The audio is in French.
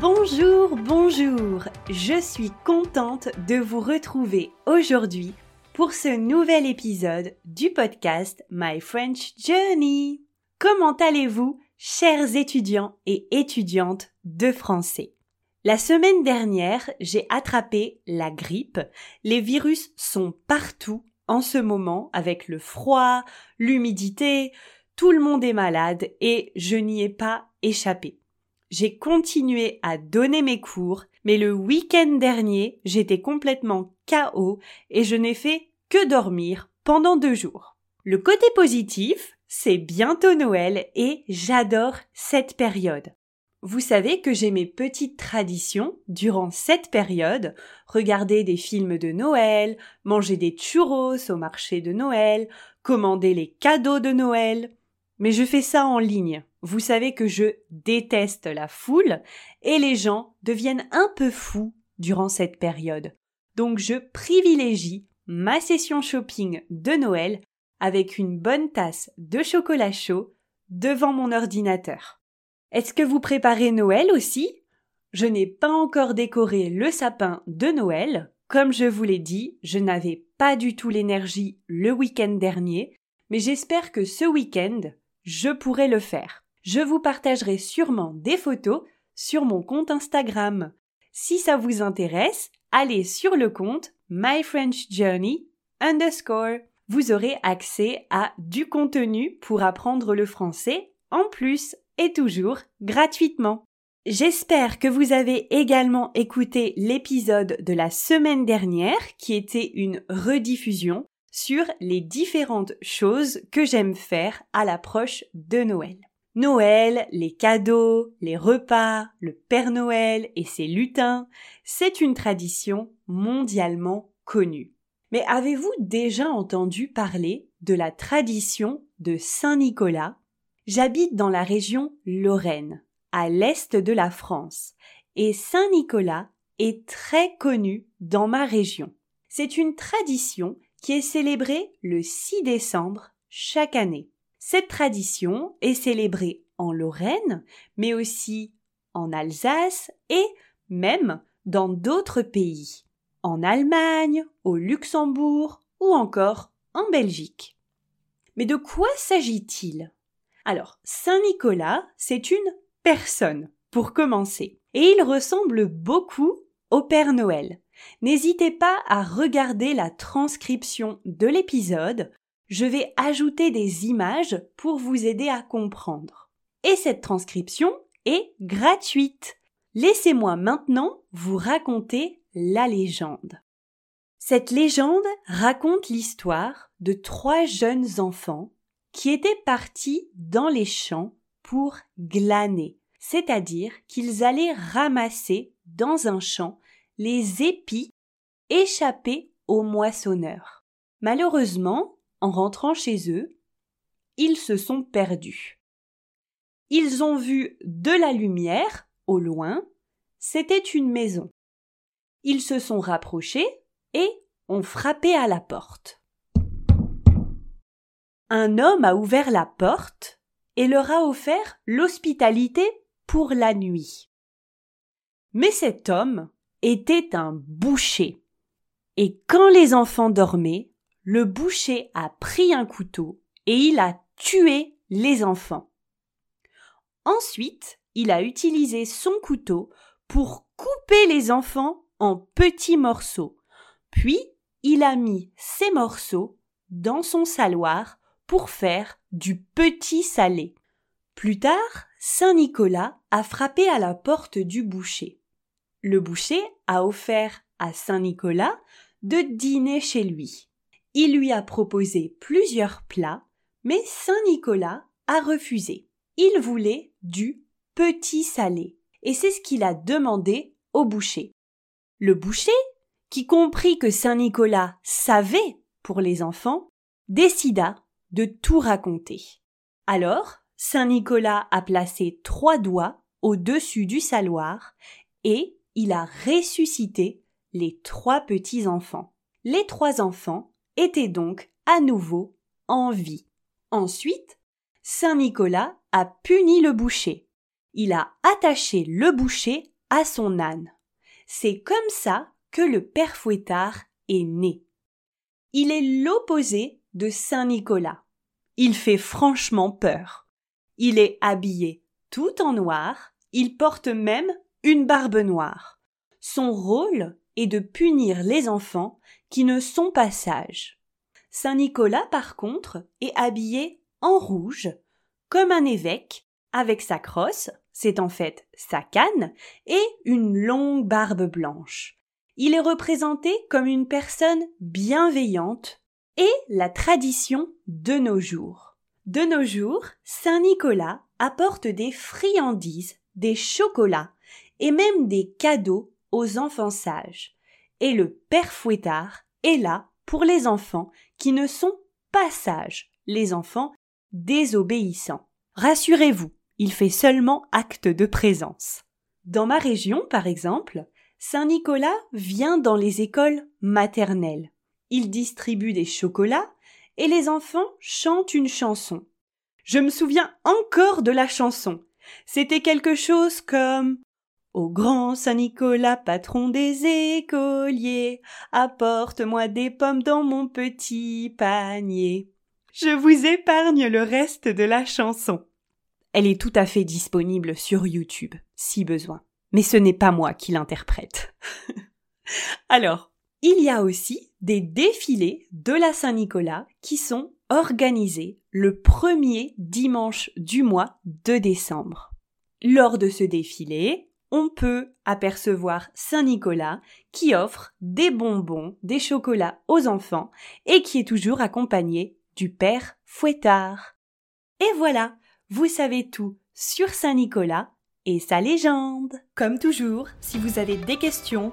Bonjour, bonjour Je suis contente de vous retrouver aujourd'hui pour ce nouvel épisode du podcast My French Journey. Comment allez-vous, chers étudiants et étudiantes de français? La semaine dernière, j'ai attrapé la grippe. Les virus sont partout en ce moment avec le froid, l'humidité, tout le monde est malade et je n'y ai pas échappé j'ai continué à donner mes cours, mais le week-end dernier, j'étais complètement KO et je n'ai fait que dormir pendant deux jours. Le côté positif, c'est bientôt Noël et j'adore cette période. Vous savez que j'ai mes petites traditions durant cette période, regarder des films de Noël, manger des churros au marché de Noël, commander les cadeaux de Noël, mais je fais ça en ligne. Vous savez que je déteste la foule et les gens deviennent un peu fous durant cette période. Donc je privilégie ma session shopping de Noël avec une bonne tasse de chocolat chaud devant mon ordinateur. Est-ce que vous préparez Noël aussi? Je n'ai pas encore décoré le sapin de Noël. Comme je vous l'ai dit, je n'avais pas du tout l'énergie le week-end dernier, mais j'espère que ce week-end, je pourrais le faire. Je vous partagerai sûrement des photos sur mon compte Instagram. Si ça vous intéresse, allez sur le compte My French Journey underscore. Vous aurez accès à du contenu pour apprendre le français en plus et toujours gratuitement. J'espère que vous avez également écouté l'épisode de la semaine dernière qui était une rediffusion sur les différentes choses que j'aime faire à l'approche de Noël. Noël, les cadeaux, les repas, le Père Noël et ses lutins, c'est une tradition mondialement connue. Mais avez-vous déjà entendu parler de la tradition de Saint-Nicolas? J'habite dans la région Lorraine, à l'est de la France, et Saint-Nicolas est très connu dans ma région. C'est une tradition qui est célébrée le 6 décembre chaque année. Cette tradition est célébrée en Lorraine, mais aussi en Alsace et même dans d'autres pays, en Allemagne, au Luxembourg ou encore en Belgique. Mais de quoi s'agit-il? Alors, Saint Nicolas, c'est une personne, pour commencer, et il ressemble beaucoup au Père Noël. N'hésitez pas à regarder la transcription de l'épisode, je vais ajouter des images pour vous aider à comprendre. Et cette transcription est gratuite. Laissez-moi maintenant vous raconter la légende. Cette légende raconte l'histoire de trois jeunes enfants qui étaient partis dans les champs pour glaner, c'est-à-dire qu'ils allaient ramasser dans un champ les épis échappés aux moissonneurs. Malheureusement, en rentrant chez eux, ils se sont perdus. Ils ont vu de la lumière au loin, c'était une maison. Ils se sont rapprochés et ont frappé à la porte. Un homme a ouvert la porte et leur a offert l'hospitalité pour la nuit. Mais cet homme était un boucher. Et quand les enfants dormaient, le boucher a pris un couteau et il a tué les enfants. Ensuite, il a utilisé son couteau pour couper les enfants en petits morceaux. Puis il a mis ces morceaux dans son saloir pour faire du petit salé. Plus tard, Saint Nicolas a frappé à la porte du boucher. Le boucher a offert à Saint Nicolas de dîner chez lui. Il lui a proposé plusieurs plats, mais Saint Nicolas a refusé. Il voulait du petit salé, et c'est ce qu'il a demandé au boucher. Le boucher, qui comprit que Saint Nicolas savait pour les enfants, décida de tout raconter. Alors, Saint Nicolas a placé trois doigts au-dessus du saloir et il a ressuscité les trois petits enfants. Les trois enfants étaient donc à nouveau en vie. Ensuite, Saint Nicolas a puni le boucher. Il a attaché le boucher à son âne. C'est comme ça que le père Fouettard est né. Il est l'opposé de Saint Nicolas. Il fait franchement peur. Il est habillé tout en noir, il porte même une barbe noire. Son rôle est de punir les enfants qui ne sont pas sages. Saint Nicolas, par contre, est habillé en rouge, comme un évêque, avec sa crosse, c'est en fait sa canne, et une longue barbe blanche. Il est représenté comme une personne bienveillante et la tradition de nos jours. De nos jours, Saint Nicolas apporte des friandises, des chocolats et même des cadeaux aux enfants sages. Et le Père Fouettard est là pour les enfants qui ne sont pas sages, les enfants désobéissants. Rassurez-vous, il fait seulement acte de présence. Dans ma région, par exemple, Saint Nicolas vient dans les écoles maternelles. Il distribue des chocolats et les enfants chantent une chanson. Je me souviens encore de la chanson. C'était quelque chose comme Au grand Saint Nicolas, patron des écoliers, apporte-moi des pommes dans mon petit panier. Je vous épargne le reste de la chanson. Elle est tout à fait disponible sur YouTube, si besoin. Mais ce n'est pas moi qui l'interprète. Alors, il y a aussi des défilés de la Saint-Nicolas qui sont organisés le premier dimanche du mois de décembre. Lors de ce défilé, on peut apercevoir Saint-Nicolas qui offre des bonbons, des chocolats aux enfants et qui est toujours accompagné du père Fouettard. Et voilà, vous savez tout sur Saint-Nicolas et sa légende. Comme toujours, si vous avez des questions,